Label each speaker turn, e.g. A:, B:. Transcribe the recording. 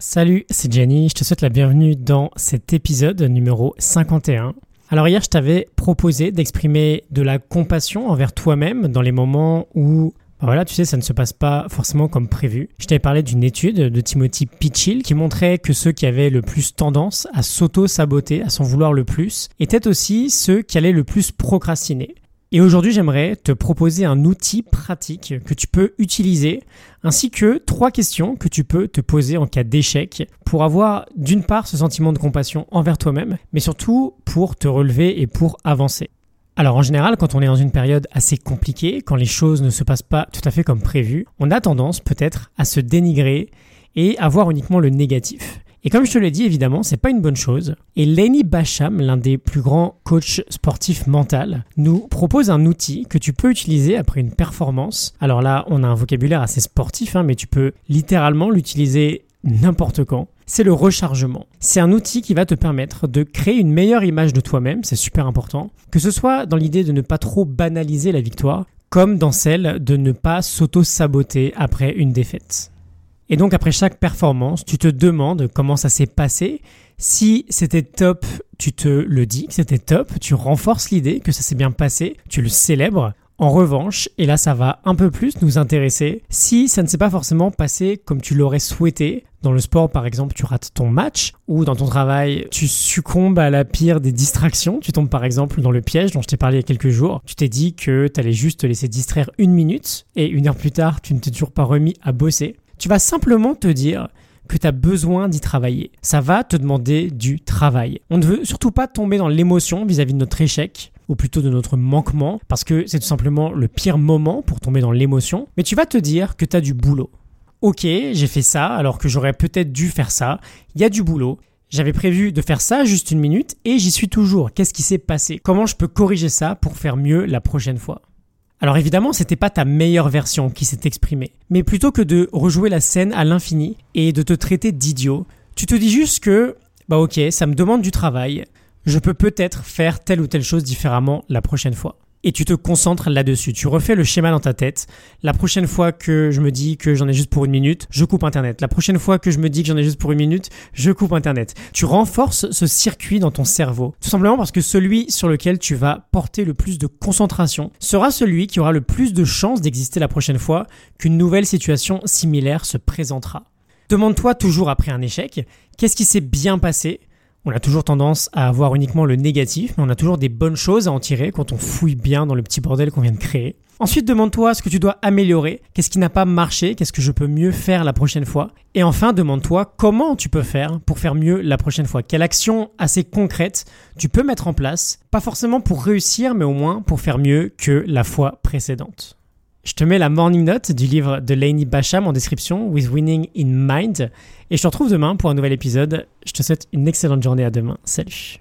A: Salut, c'est Jenny, je te souhaite la bienvenue dans cet épisode numéro 51. Alors hier, je t'avais proposé d'exprimer de la compassion envers toi-même dans les moments où bah voilà, tu sais, ça ne se passe pas forcément comme prévu. Je t'avais parlé d'une étude de Timothy Pitchill qui montrait que ceux qui avaient le plus tendance à s'auto-saboter, à s'en vouloir le plus, étaient aussi ceux qui allaient le plus procrastiner. Et aujourd'hui, j'aimerais te proposer un outil pratique que tu peux utiliser, ainsi que trois questions que tu peux te poser en cas d'échec pour avoir d'une part ce sentiment de compassion envers toi-même, mais surtout pour te relever et pour avancer. Alors en général, quand on est dans une période assez compliquée, quand les choses ne se passent pas tout à fait comme prévu, on a tendance peut-être à se dénigrer et à voir uniquement le négatif. Et comme je te l'ai dit, évidemment, c'est pas une bonne chose. Et Lenny Basham, l'un des plus grands coachs sportifs mental, nous propose un outil que tu peux utiliser après une performance. Alors là, on a un vocabulaire assez sportif, hein, mais tu peux littéralement l'utiliser n'importe quand. C'est le rechargement. C'est un outil qui va te permettre de créer une meilleure image de toi-même, c'est super important, que ce soit dans l'idée de ne pas trop banaliser la victoire, comme dans celle de ne pas s'auto-saboter après une défaite. Et donc après chaque performance, tu te demandes comment ça s'est passé. Si c'était top, tu te le dis que c'était top, tu renforces l'idée que ça s'est bien passé, tu le célèbres. En revanche, et là ça va un peu plus nous intéresser, si ça ne s'est pas forcément passé comme tu l'aurais souhaité, dans le sport par exemple tu rates ton match, ou dans ton travail tu succombes à la pire des distractions, tu tombes par exemple dans le piège dont je t'ai parlé il y a quelques jours, tu t'es dit que tu allais juste te laisser distraire une minute, et une heure plus tard tu ne t'es toujours pas remis à bosser, tu vas simplement te dire que tu as besoin d'y travailler. Ça va te demander du travail. On ne veut surtout pas tomber dans l'émotion vis-à-vis de notre échec ou plutôt de notre manquement, parce que c'est tout simplement le pire moment pour tomber dans l'émotion, mais tu vas te dire que tu as du boulot. Ok, j'ai fait ça alors que j'aurais peut-être dû faire ça, il y a du boulot, j'avais prévu de faire ça juste une minute et j'y suis toujours. Qu'est-ce qui s'est passé? Comment je peux corriger ça pour faire mieux la prochaine fois? Alors évidemment, c'était pas ta meilleure version qui s'est exprimée, mais plutôt que de rejouer la scène à l'infini et de te traiter d'idiot, tu te dis juste que bah OK, ça me demande du travail, je peux peut-être faire telle ou telle chose différemment la prochaine fois et tu te concentres là-dessus. Tu refais le schéma dans ta tête. La prochaine fois que je me dis que j'en ai juste pour une minute, je coupe Internet. La prochaine fois que je me dis que j'en ai juste pour une minute, je coupe Internet. Tu renforces ce circuit dans ton cerveau. Tout simplement parce que celui sur lequel tu vas porter le plus de concentration sera celui qui aura le plus de chances d'exister la prochaine fois qu'une nouvelle situation similaire se présentera. Demande-toi toujours après un échec, qu'est-ce qui s'est bien passé on a toujours tendance à avoir uniquement le négatif, mais on a toujours des bonnes choses à en tirer quand on fouille bien dans le petit bordel qu'on vient de créer. Ensuite, demande-toi ce que tu dois améliorer, qu'est-ce qui n'a pas marché, qu'est-ce que je peux mieux faire la prochaine fois. Et enfin, demande-toi comment tu peux faire pour faire mieux la prochaine fois. Quelle action assez concrète tu peux mettre en place, pas forcément pour réussir, mais au moins pour faire mieux que la fois précédente. Je te mets la morning note du livre de Lainey Basham en description, With Winning in Mind. Et je te retrouve demain pour un nouvel épisode. Je te souhaite une excellente journée à demain. Salut